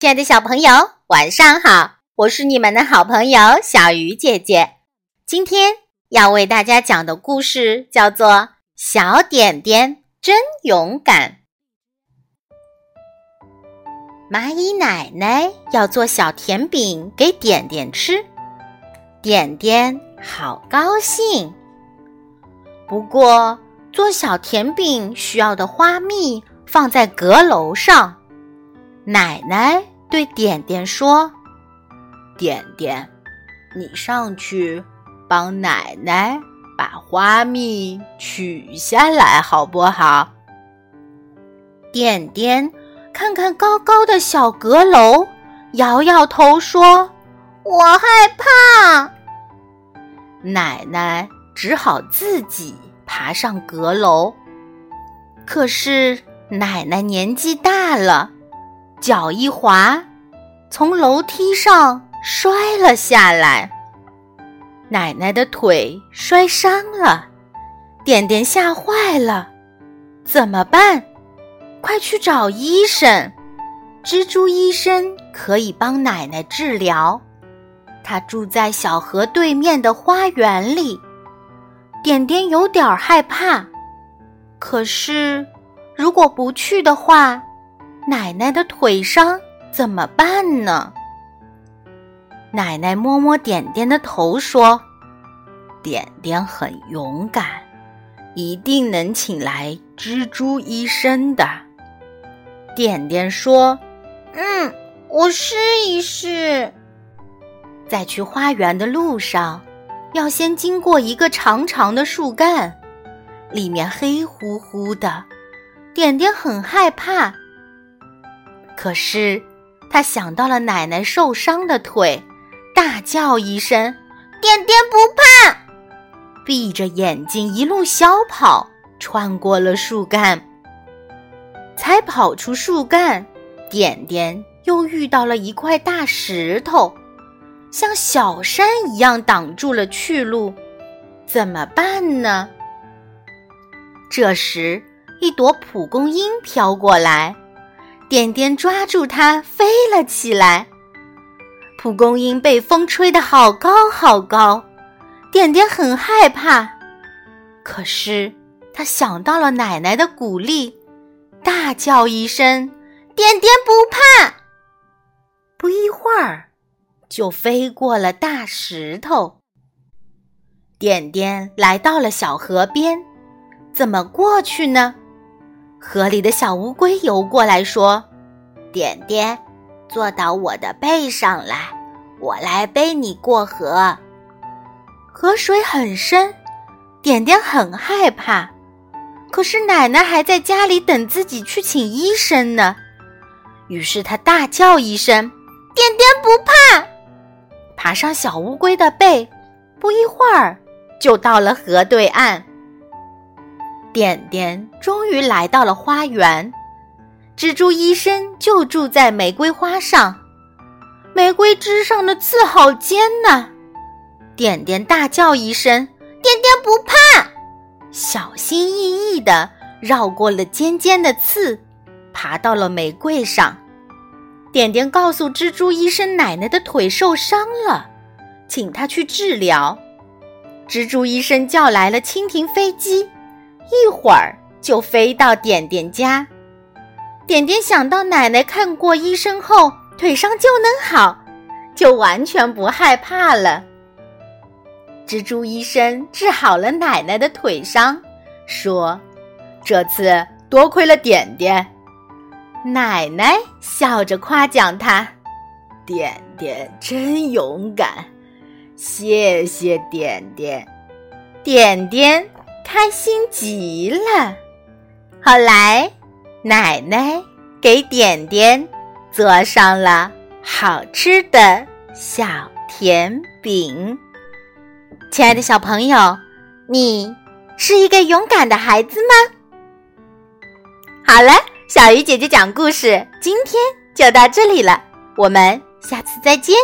亲爱的小朋友，晚上好！我是你们的好朋友小鱼姐姐。今天要为大家讲的故事叫做《小点点真勇敢》。蚂蚁奶奶要做小甜饼给点点吃，点点好高兴。不过，做小甜饼需要的花蜜放在阁楼上。奶奶对点点说：“点点，你上去帮奶奶把花蜜取下来，好不好？”点点看看高高的小阁楼，摇摇头说：“我害怕。”奶奶只好自己。爬上阁楼，可是奶奶年纪大了，脚一滑，从楼梯上摔了下来。奶奶的腿摔伤了，点点吓坏了，怎么办？快去找医生！蜘蛛医生可以帮奶奶治疗，他住在小河对面的花园里。点点有点害怕，可是如果不去的话，奶奶的腿伤怎么办呢？奶奶摸摸点点的头说：“点点很勇敢，一定能请来蜘蛛医生的。”点点说：“嗯，我试一试。”在去花园的路上。要先经过一个长长的树干，里面黑乎乎的，点点很害怕。可是他想到了奶奶受伤的腿，大叫一声：“点点不怕！”闭着眼睛一路小跑，穿过了树干。才跑出树干，点点又遇到了一块大石头。像小山一样挡住了去路，怎么办呢？这时，一朵蒲公英飘过来，点点抓住它飞了起来。蒲公英被风吹得好高好高，点点很害怕。可是，他想到了奶奶的鼓励，大叫一声：“点点不怕！”不一会儿。就飞过了大石头。点点来到了小河边，怎么过去呢？河里的小乌龟游过来说：“点点，坐到我的背上来，我来背你过河。”河水很深，点点很害怕。可是奶奶还在家里等自己去请医生呢。于是他大叫一声：“点点不怕！”爬上小乌龟的背，不一会儿就到了河对岸。点点终于来到了花园，蜘蛛医生就住在玫瑰花上，玫瑰枝上的刺好尖呐！点点大叫一声：“点点不怕！”小心翼翼地绕过了尖尖的刺，爬到了玫瑰上。点点告诉蜘蛛医生：“奶奶的腿受伤了，请他去治疗。”蜘蛛医生叫来了蜻蜓飞机，一会儿就飞到点点家。点点想到奶奶看过医生后腿伤就能好，就完全不害怕了。蜘蛛医生治好了奶奶的腿伤，说：“这次多亏了点点。”奶奶笑着夸奖他：“点点真勇敢，谢谢点点。”点点开心极了。后来，奶奶给点点做上了好吃的小甜饼。亲爱的小朋友，你是一个勇敢的孩子吗？好了。小鱼姐姐讲故事，今天就到这里了，我们下次再见。